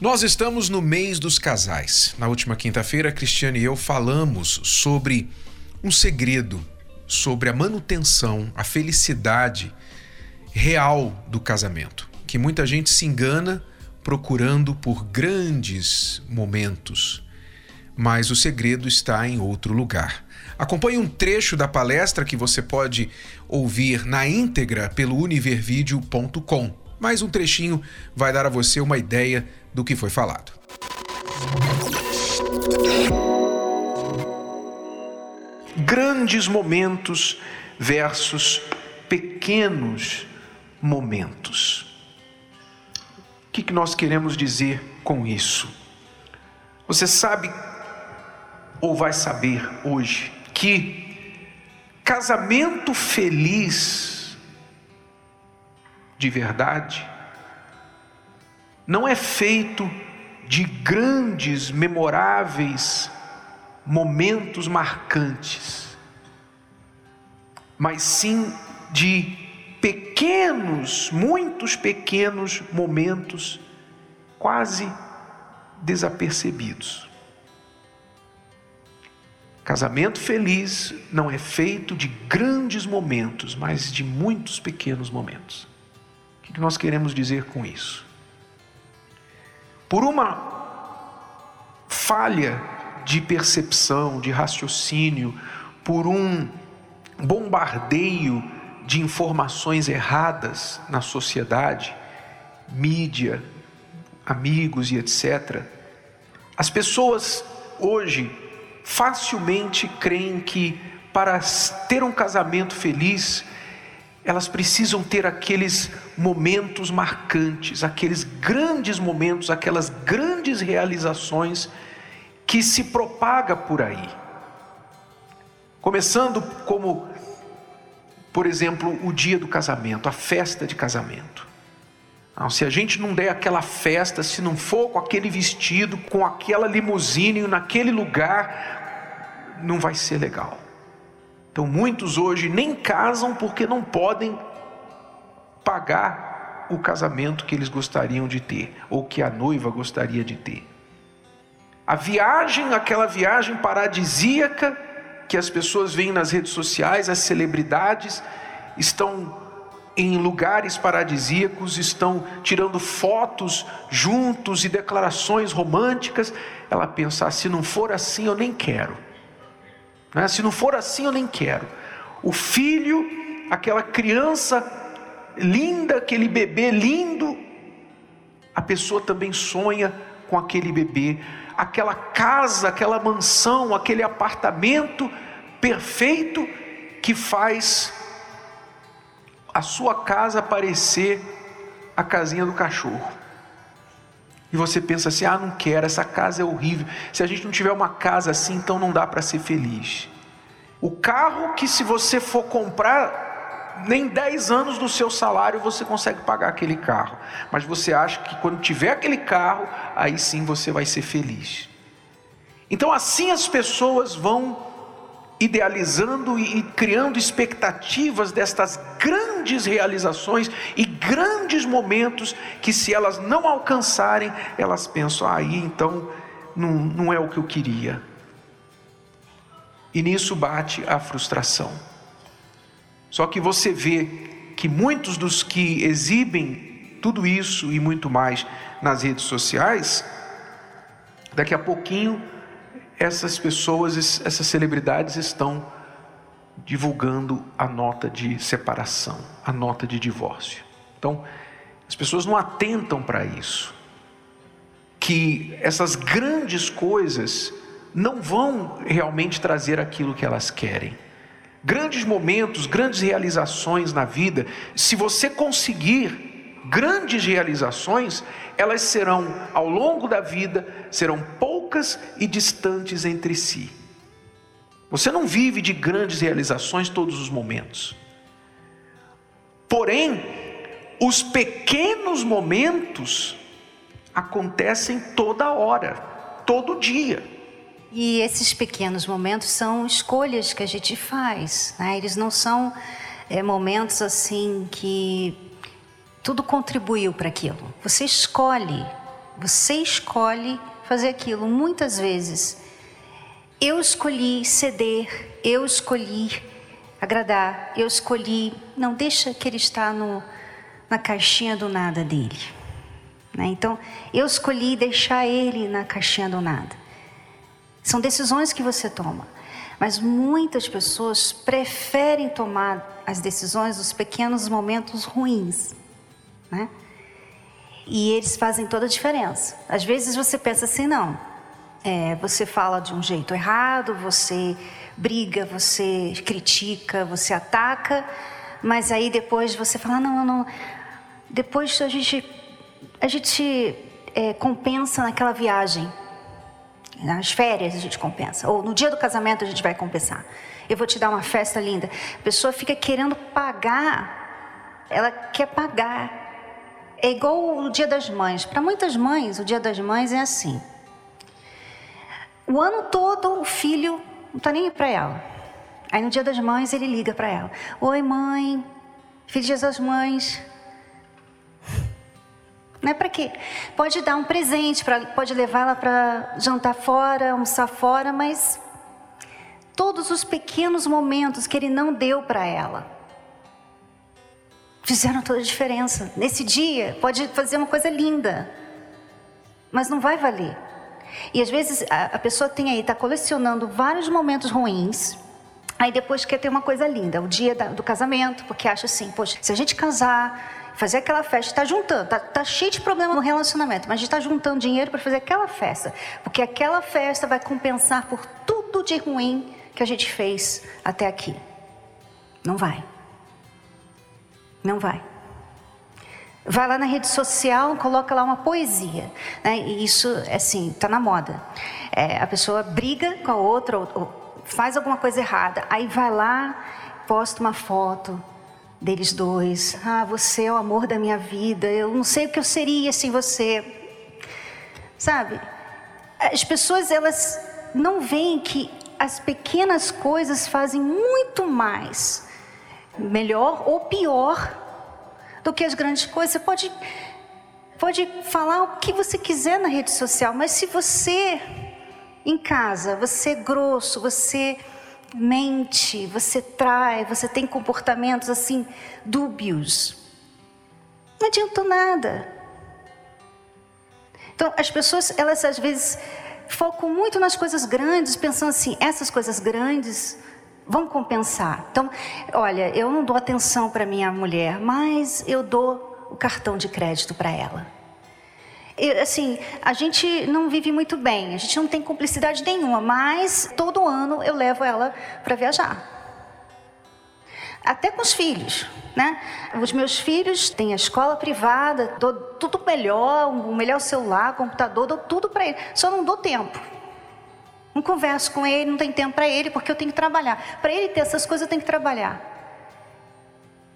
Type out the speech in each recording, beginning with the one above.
Nós estamos no mês dos casais. Na última quinta-feira, Cristiane e eu falamos sobre um segredo, sobre a manutenção, a felicidade real do casamento, que muita gente se engana procurando por grandes momentos, mas o segredo está em outro lugar. Acompanhe um trecho da palestra que você pode ouvir na íntegra pelo univervideo.com. Mais um trechinho vai dar a você uma ideia do que foi falado. Grandes momentos versus pequenos momentos. O que nós queremos dizer com isso? Você sabe ou vai saber hoje que casamento feliz de verdade não é feito de grandes, memoráveis momentos marcantes, mas sim de pequenos, muitos pequenos momentos quase desapercebidos. Casamento feliz não é feito de grandes momentos, mas de muitos pequenos momentos. O que nós queremos dizer com isso? Por uma falha de percepção, de raciocínio, por um bombardeio de informações erradas na sociedade, mídia, amigos e etc. As pessoas hoje facilmente creem que para ter um casamento feliz elas precisam ter aqueles momentos marcantes, aqueles grandes momentos, aquelas grandes realizações que se propaga por aí. Começando como, por exemplo, o dia do casamento, a festa de casamento. Não, se a gente não der aquela festa, se não for com aquele vestido, com aquela limusine, naquele lugar, não vai ser legal. Então, muitos hoje nem casam porque não podem pagar o casamento que eles gostariam de ter, ou que a noiva gostaria de ter. A viagem, aquela viagem paradisíaca que as pessoas veem nas redes sociais, as celebridades estão em lugares paradisíacos, estão tirando fotos juntos e declarações românticas. Ela pensa: ah, se não for assim, eu nem quero. Né? Se não for assim, eu nem quero. O filho, aquela criança linda, aquele bebê lindo, a pessoa também sonha com aquele bebê, aquela casa, aquela mansão, aquele apartamento perfeito que faz a sua casa parecer a casinha do cachorro. E você pensa assim: ah, não quero, essa casa é horrível. Se a gente não tiver uma casa assim, então não dá para ser feliz. O carro que, se você for comprar, nem 10 anos do seu salário você consegue pagar aquele carro. Mas você acha que quando tiver aquele carro, aí sim você vai ser feliz. Então, assim as pessoas vão idealizando e criando expectativas destas grandes realizações e grandes momentos que, se elas não alcançarem, elas pensam, ah, aí então não, não é o que eu queria. E nisso bate a frustração. Só que você vê que muitos dos que exibem tudo isso e muito mais nas redes sociais, daqui a pouquinho essas pessoas, essas celebridades estão divulgando a nota de separação, a nota de divórcio. Então, as pessoas não atentam para isso. Que essas grandes coisas não vão realmente trazer aquilo que elas querem. Grandes momentos, grandes realizações na vida, se você conseguir grandes realizações, elas serão, ao longo da vida, serão poucas e distantes entre si. Você não vive de grandes realizações todos os momentos. Porém, os pequenos momentos acontecem toda hora, todo dia. E esses pequenos momentos são escolhas que a gente faz, né? eles não são é, momentos assim que tudo contribuiu para aquilo. Você escolhe, você escolhe fazer aquilo. Muitas vezes eu escolhi ceder, eu escolhi agradar, eu escolhi, não deixa que ele está no, na caixinha do nada dele. Né? Então, eu escolhi deixar ele na caixinha do nada. São decisões que você toma. Mas muitas pessoas preferem tomar as decisões nos pequenos momentos ruins. Né? E eles fazem toda a diferença. Às vezes você pensa assim, não, é, você fala de um jeito errado, você briga, você critica, você ataca, mas aí depois você fala, não, não, não. Depois a gente, a gente é, compensa naquela viagem. Nas férias a gente compensa. Ou no dia do casamento a gente vai compensar. Eu vou te dar uma festa linda. A pessoa fica querendo pagar. Ela quer pagar. É igual o dia das mães. Para muitas mães, o dia das mães é assim. O ano todo o filho não está nem para ela. Aí no dia das mães ele liga para ela: Oi, mãe, Feliz das Mães. Não é para quê? Pode dar um presente, pra, pode levá-la para jantar fora, almoçar fora, mas todos os pequenos momentos que ele não deu para ela fizeram toda a diferença. Nesse dia, pode fazer uma coisa linda, mas não vai valer. E às vezes a, a pessoa tem aí, está colecionando vários momentos ruins, aí depois quer ter uma coisa linda, o dia da, do casamento, porque acha assim, poxa, se a gente casar, fazer aquela festa, está juntando, está tá cheio de problema no relacionamento, mas a gente está juntando dinheiro para fazer aquela festa, porque aquela festa vai compensar por tudo de ruim que a gente fez até aqui. Não vai. Não vai. Vai lá na rede social, coloca lá uma poesia. Né? E isso, assim, está na moda. É, a pessoa briga com a outra, ou, ou faz alguma coisa errada. Aí vai lá, posta uma foto deles dois. Ah, você é o amor da minha vida. Eu não sei o que eu seria sem você. Sabe? As pessoas, elas não veem que as pequenas coisas fazem muito mais, melhor ou pior do que as grandes coisas. Você pode, pode falar o que você quiser na rede social, mas se você, em casa, você é grosso, você mente, você trai, você tem comportamentos assim dúbios, não adianta nada. Então, as pessoas, elas às vezes focam muito nas coisas grandes, pensando assim, essas coisas grandes vão compensar. Então, olha, eu não dou atenção para minha mulher, mas eu dou o cartão de crédito para ela. assim, a gente não vive muito bem, a gente não tem cumplicidade nenhuma, mas todo ano eu levo ela para viajar. Até com os filhos, né? Os meus filhos têm a escola privada, dou tudo melhor, o melhor celular, computador, dou tudo para eles. Só não dou tempo. Não converso com ele, não tem tempo para ele, porque eu tenho que trabalhar. Para ele ter essas coisas, eu tenho que trabalhar.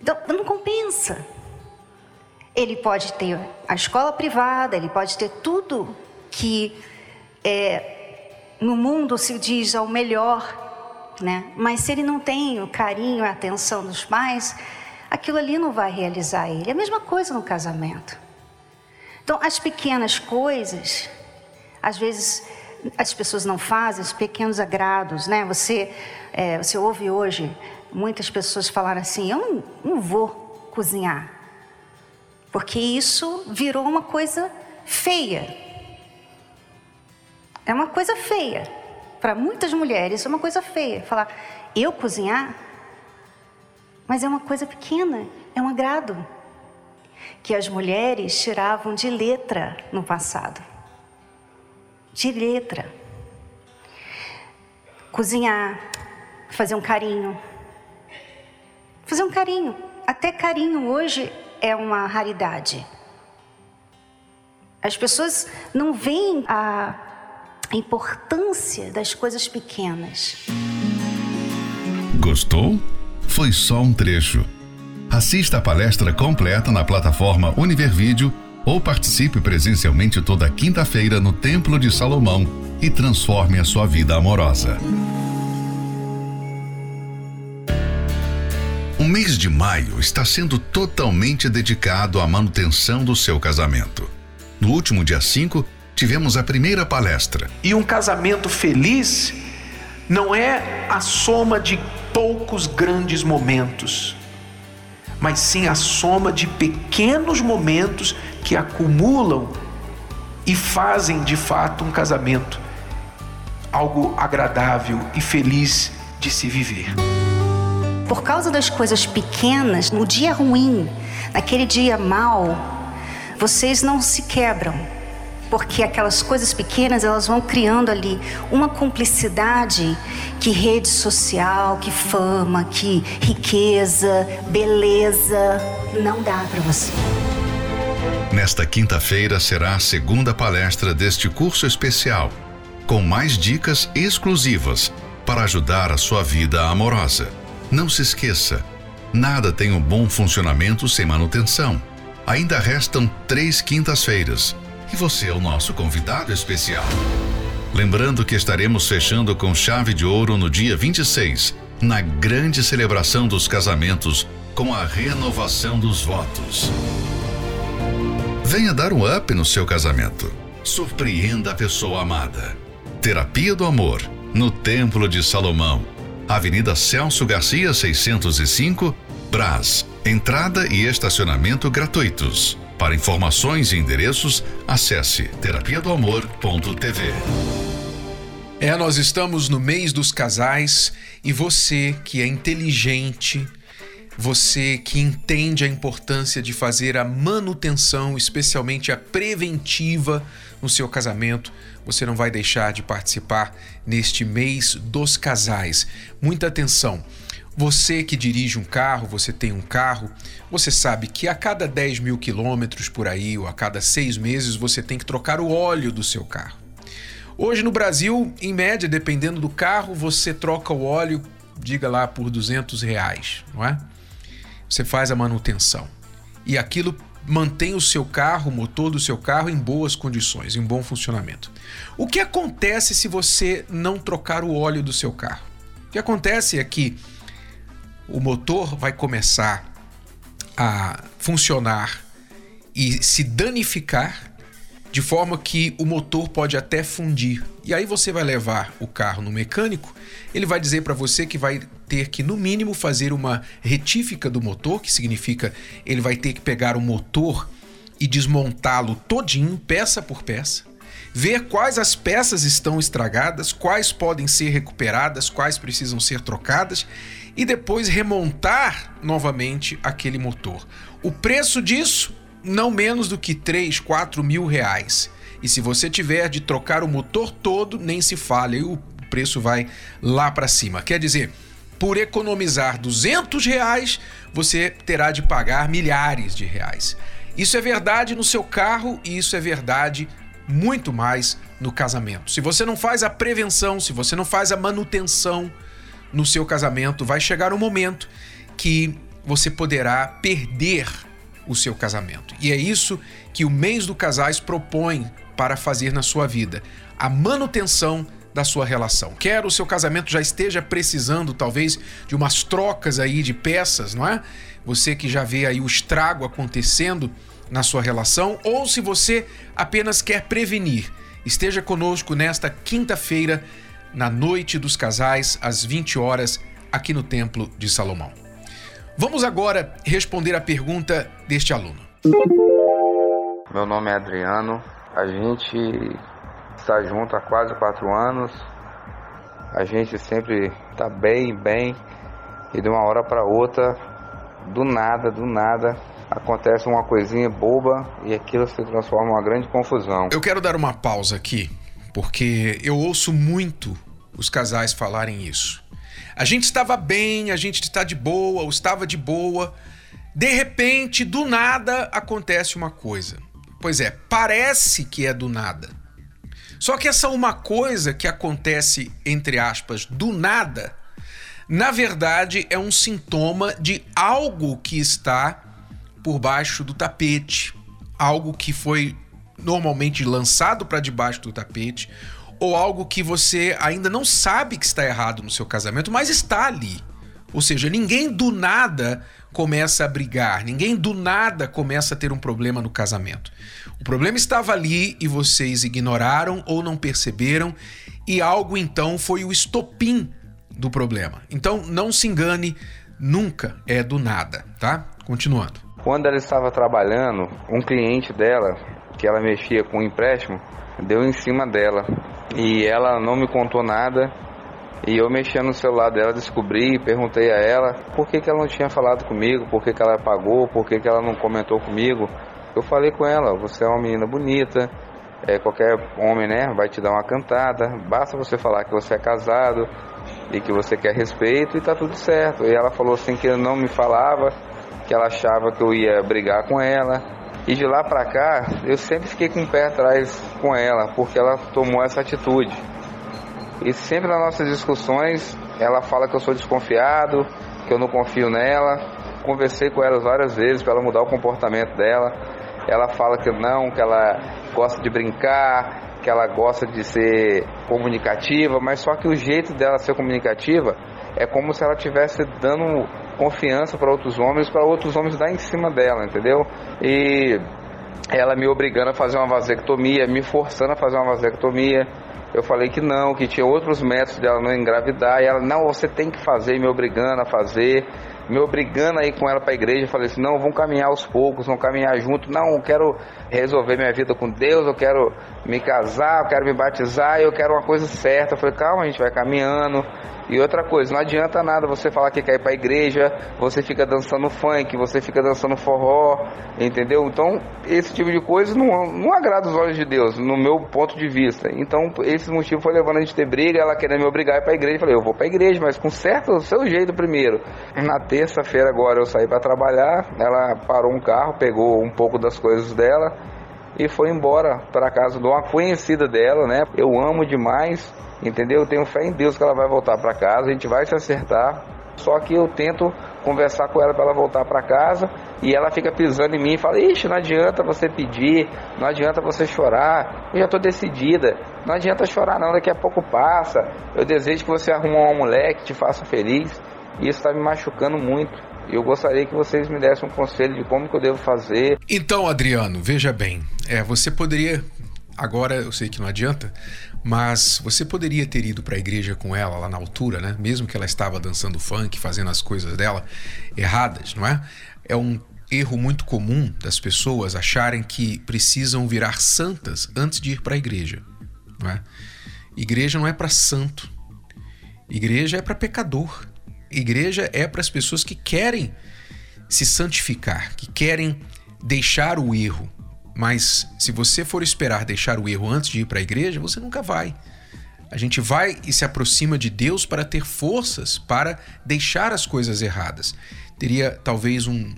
Então, não compensa. Ele pode ter a escola privada, ele pode ter tudo que é, no mundo se diz ao melhor, né? Mas se ele não tem o carinho, a atenção dos pais, aquilo ali não vai realizar ele. É a mesma coisa no casamento. Então, as pequenas coisas, às vezes as pessoas não fazem, os pequenos agrados, né? Você, é, você ouve hoje muitas pessoas falar assim: eu não, não vou cozinhar, porque isso virou uma coisa feia. É uma coisa feia. Para muitas mulheres é uma coisa feia. Falar, eu cozinhar? Mas é uma coisa pequena, é um agrado. Que as mulheres tiravam de letra no passado de letra. Cozinhar, fazer um carinho. Fazer um carinho. Até carinho hoje é uma raridade. As pessoas não veem a importância das coisas pequenas. Gostou? Foi só um trecho. Assista a palestra completa na plataforma Univervídeo ou participe presencialmente toda quinta-feira no Templo de Salomão e transforme a sua vida amorosa. O mês de maio está sendo totalmente dedicado à manutenção do seu casamento. No último dia 5, tivemos a primeira palestra. E um casamento feliz não é a soma de poucos grandes momentos, mas sim a soma de pequenos momentos que acumulam e fazem de fato um casamento algo agradável e feliz de se viver. Por causa das coisas pequenas, no dia ruim, naquele dia mal, vocês não se quebram, porque aquelas coisas pequenas elas vão criando ali uma cumplicidade que rede social, que fama, que riqueza, beleza não dá para você. Nesta quinta-feira será a segunda palestra deste curso especial, com mais dicas exclusivas para ajudar a sua vida amorosa. Não se esqueça, nada tem um bom funcionamento sem manutenção. Ainda restam três quintas-feiras e você é o nosso convidado especial. Lembrando que estaremos fechando com chave de ouro no dia 26, na grande celebração dos casamentos, com a renovação dos votos. Venha dar um up no seu casamento. Surpreenda a pessoa amada. Terapia do Amor, no Templo de Salomão, Avenida Celso Garcia 605, Brás. Entrada e estacionamento gratuitos. Para informações e endereços, acesse terapia do amor.tv. É, nós estamos no mês dos casais e você que é inteligente, você que entende a importância de fazer a manutenção, especialmente a preventiva no seu casamento, você não vai deixar de participar neste mês dos casais. Muita atenção! Você que dirige um carro, você tem um carro, você sabe que a cada 10 mil quilômetros por aí, ou a cada seis meses, você tem que trocar o óleo do seu carro. Hoje no Brasil, em média, dependendo do carro, você troca o óleo, diga lá, por 200 reais, não é? Você faz a manutenção. E aquilo mantém o seu carro, o motor do seu carro em boas condições, em bom funcionamento. O que acontece se você não trocar o óleo do seu carro? O que acontece é que o motor vai começar a funcionar e se danificar de forma que o motor pode até fundir. E aí você vai levar o carro no mecânico, ele vai dizer para você que vai ter que no mínimo fazer uma retífica do motor, que significa ele vai ter que pegar o motor e desmontá-lo todinho, peça por peça, ver quais as peças estão estragadas, quais podem ser recuperadas, quais precisam ser trocadas e depois remontar novamente aquele motor. O preço disso, não menos do que 3, 4 mil reais. E se você tiver de trocar o motor todo, nem se fale, o preço vai lá para cima. Quer dizer, por economizar 200 reais, você terá de pagar milhares de reais. Isso é verdade no seu carro e isso é verdade muito mais no casamento. Se você não faz a prevenção, se você não faz a manutenção, no seu casamento, vai chegar um momento que você poderá perder o seu casamento. E é isso que o mês do casais propõe para fazer na sua vida: a manutenção da sua relação. Quer o seu casamento já esteja precisando talvez de umas trocas aí de peças, não é? Você que já vê aí o estrago acontecendo na sua relação, ou se você apenas quer prevenir, esteja conosco nesta quinta-feira na Noite dos Casais, às 20 horas, aqui no Templo de Salomão. Vamos agora responder a pergunta deste aluno. Meu nome é Adriano, a gente está junto há quase quatro anos, a gente sempre está bem, bem, e de uma hora para outra, do nada, do nada, acontece uma coisinha boba e aquilo se transforma em uma grande confusão. Eu quero dar uma pausa aqui, porque eu ouço muito os casais falarem isso. A gente estava bem, a gente está de boa, ou estava de boa. De repente, do nada, acontece uma coisa. Pois é, parece que é do nada. Só que essa uma coisa que acontece, entre aspas, do nada, na verdade é um sintoma de algo que está por baixo do tapete, algo que foi normalmente lançado para debaixo do tapete, ou algo que você ainda não sabe que está errado no seu casamento, mas está ali. Ou seja, ninguém do nada começa a brigar, ninguém do nada começa a ter um problema no casamento. O problema estava ali e vocês ignoraram ou não perceberam, e algo então foi o estopim do problema. Então não se engane, nunca é do nada, tá? Continuando. Quando ela estava trabalhando, um cliente dela, que ela mexia com um empréstimo, deu em cima dela e ela não me contou nada. E eu mexendo no celular dela, descobri, perguntei a ela por que, que ela não tinha falado comigo, por que, que ela pagou, por que, que ela não comentou comigo. Eu falei com ela, você é uma menina bonita, é, qualquer homem né, vai te dar uma cantada, basta você falar que você é casado e que você quer respeito e tá tudo certo. E ela falou assim que não me falava, que ela achava que eu ia brigar com ela. E de lá pra cá, eu sempre fiquei com o pé atrás com ela, porque ela tomou essa atitude. E sempre nas nossas discussões, ela fala que eu sou desconfiado, que eu não confio nela. Conversei com ela várias vezes para ela mudar o comportamento dela. Ela fala que não, que ela gosta de brincar, que ela gosta de ser comunicativa, mas só que o jeito dela ser comunicativa é como se ela estivesse dando confiança para outros homens, para outros homens dar em cima dela, entendeu? E ela me obrigando a fazer uma vasectomia, me forçando a fazer uma vasectomia. Eu falei que não, que tinha outros métodos dela não engravidar. E ela, não, você tem que fazer, me obrigando a fazer me obrigando a ir com ela para a igreja. Eu falei assim: não, vamos caminhar aos poucos, vamos caminhar junto. Não, eu quero resolver minha vida com Deus, eu quero me casar, eu quero me batizar, eu quero uma coisa certa. Eu falei: calma, a gente vai caminhando. E outra coisa, não adianta nada você falar que quer ir para a igreja, você fica dançando funk, você fica dançando forró, entendeu? Então, esse tipo de coisa não, não agrada os olhos de Deus, no meu ponto de vista. Então, esse motivo foi levando a gente a ter briga, ela querendo me obrigar a ir para a igreja. Eu falei, eu vou para a igreja, mas com certo o seu jeito primeiro. Na terça-feira agora eu saí para trabalhar, ela parou um carro, pegou um pouco das coisas dela e foi embora para casa de uma conhecida dela, né? Eu amo demais entendeu? Eu tenho fé em Deus que ela vai voltar para casa, a gente vai se acertar. Só que eu tento conversar com ela para ela voltar para casa e ela fica pisando em mim e fala: Ixi, não adianta você pedir, não adianta você chorar, eu já estou decidida, não adianta chorar, não, daqui a pouco passa. Eu desejo que você arrume uma mulher que te faça feliz e isso está me machucando muito. E eu gostaria que vocês me dessem um conselho de como que eu devo fazer. Então, Adriano, veja bem, é, você poderia agora eu sei que não adianta, mas você poderia ter ido para a igreja com ela lá na altura, né? Mesmo que ela estava dançando funk, fazendo as coisas dela erradas, não é? É um erro muito comum das pessoas acharem que precisam virar santas antes de ir para a igreja, não é? Igreja não é para santo. Igreja é para pecador. Igreja é para as pessoas que querem se santificar, que querem deixar o erro, mas se você for esperar deixar o erro antes de ir para a igreja, você nunca vai. A gente vai e se aproxima de Deus para ter forças para deixar as coisas erradas. Teria talvez um,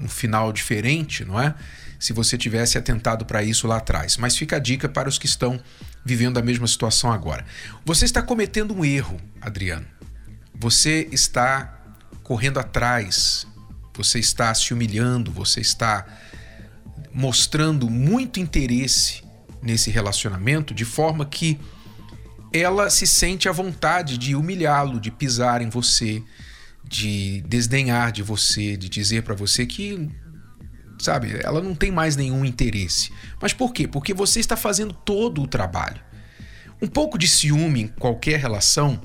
um final diferente, não é? Se você tivesse atentado para isso lá atrás. Mas fica a dica para os que estão vivendo a mesma situação agora. Você está cometendo um erro, Adriano. Você está correndo atrás, você está se humilhando, você está mostrando muito interesse nesse relacionamento, de forma que ela se sente à vontade de humilhá-lo, de pisar em você, de desdenhar de você, de dizer para você que sabe, ela não tem mais nenhum interesse. Mas por quê? Porque você está fazendo todo o trabalho. Um pouco de ciúme em qualquer relação,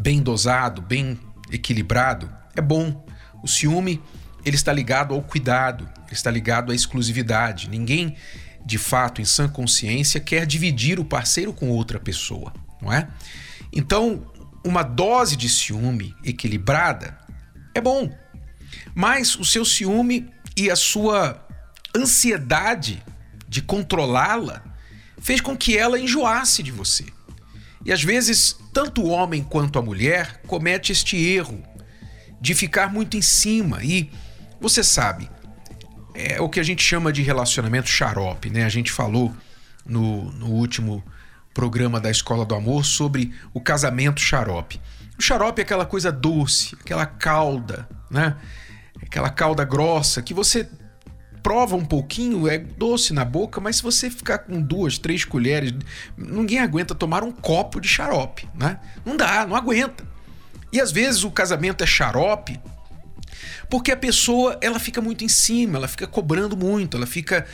bem dosado, bem equilibrado, é bom. O ciúme ele está ligado ao cuidado, ele está ligado à exclusividade. Ninguém, de fato, em sã consciência, quer dividir o parceiro com outra pessoa, não é? Então, uma dose de ciúme equilibrada é bom, mas o seu ciúme e a sua ansiedade de controlá-la fez com que ela enjoasse de você. E às vezes, tanto o homem quanto a mulher comete este erro de ficar muito em cima e você sabe, é o que a gente chama de relacionamento xarope, né? A gente falou no, no último programa da Escola do Amor sobre o casamento xarope. O xarope é aquela coisa doce, aquela calda, né? Aquela calda grossa que você prova um pouquinho, é doce na boca, mas se você ficar com duas, três colheres, ninguém aguenta tomar um copo de xarope, né? Não dá, não aguenta. E às vezes o casamento é xarope porque a pessoa ela fica muito em cima, ela fica cobrando muito, ela fica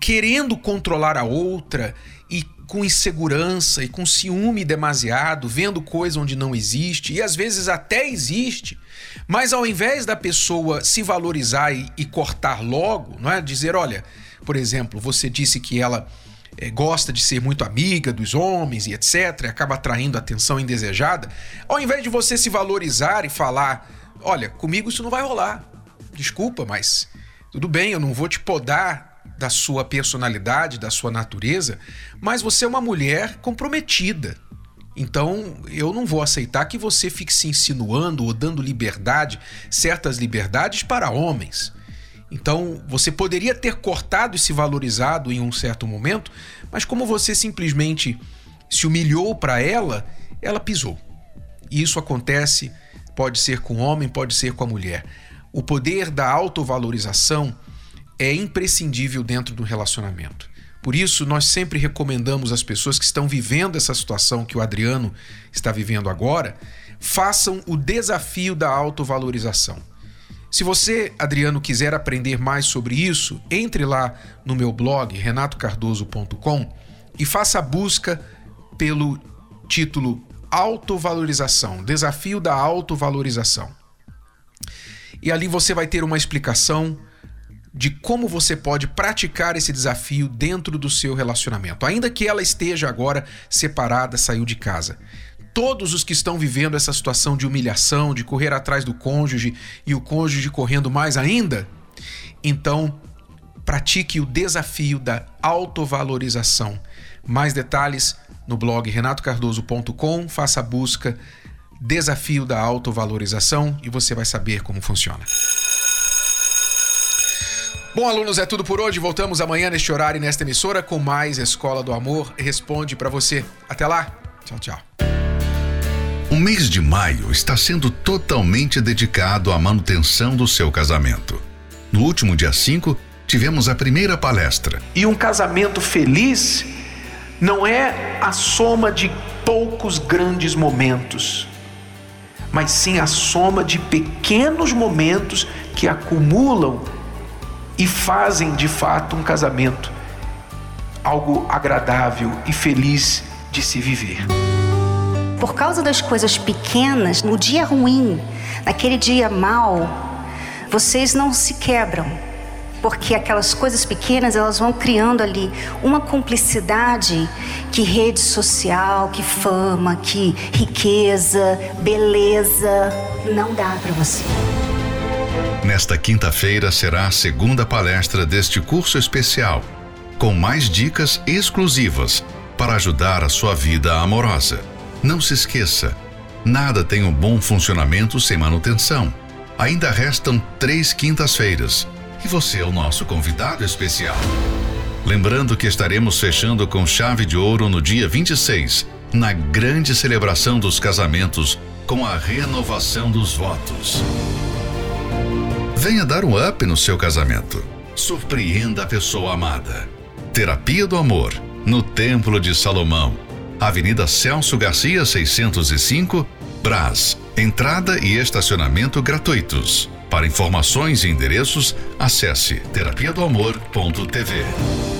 querendo controlar a outra e com insegurança e com ciúme demasiado, vendo coisa onde não existe e às vezes até existe, mas ao invés da pessoa se valorizar e, e cortar logo, não é? Dizer, olha, por exemplo, você disse que ela é, gosta de ser muito amiga dos homens e etc, acaba atraindo atenção indesejada, ao invés de você se valorizar e falar, olha, comigo isso não vai rolar, desculpa, mas tudo bem, eu não vou te podar da sua personalidade, da sua natureza, mas você é uma mulher comprometida. Então, eu não vou aceitar que você fique se insinuando ou dando liberdade, certas liberdades para homens. Então, você poderia ter cortado e se valorizado em um certo momento, mas como você simplesmente se humilhou para ela, ela pisou. E isso acontece, pode ser com o homem, pode ser com a mulher. O poder da autovalorização é imprescindível dentro do relacionamento. Por isso, nós sempre recomendamos às pessoas que estão vivendo essa situação que o Adriano está vivendo agora, façam o desafio da autovalorização. Se você, Adriano, quiser aprender mais sobre isso, entre lá no meu blog renatocardoso.com e faça a busca pelo título Autovalorização, Desafio da Autovalorização. E ali você vai ter uma explicação de como você pode praticar esse desafio dentro do seu relacionamento, ainda que ela esteja agora separada, saiu de casa. Todos os que estão vivendo essa situação de humilhação, de correr atrás do cônjuge e o cônjuge correndo mais ainda, então pratique o desafio da autovalorização. Mais detalhes no blog renatocardoso.com, faça a busca Desafio da Autovalorização e você vai saber como funciona. Bom, alunos, é tudo por hoje. Voltamos amanhã neste horário e nesta emissora com mais Escola do Amor Responde para você. Até lá. Tchau, tchau. O mês de maio está sendo totalmente dedicado à manutenção do seu casamento. No último dia 5, tivemos a primeira palestra. E um casamento feliz não é a soma de poucos grandes momentos, mas sim a soma de pequenos momentos que acumulam e fazem de fato um casamento algo agradável e feliz de se viver. Por causa das coisas pequenas, no dia ruim, naquele dia mal, vocês não se quebram, porque aquelas coisas pequenas elas vão criando ali uma cumplicidade que rede social, que fama, que riqueza, beleza não dá para você. Nesta quinta-feira será a segunda palestra deste curso especial, com mais dicas exclusivas para ajudar a sua vida amorosa. Não se esqueça, nada tem um bom funcionamento sem manutenção. Ainda restam três quintas-feiras e você é o nosso convidado especial. Lembrando que estaremos fechando com chave de ouro no dia 26, na grande celebração dos casamentos, com a renovação dos votos. Venha dar um up no seu casamento. Surpreenda a pessoa amada. Terapia do Amor, no Templo de Salomão. Avenida Celso Garcia, 605, Brás. Entrada e estacionamento gratuitos. Para informações e endereços, acesse terapia do amor.tv.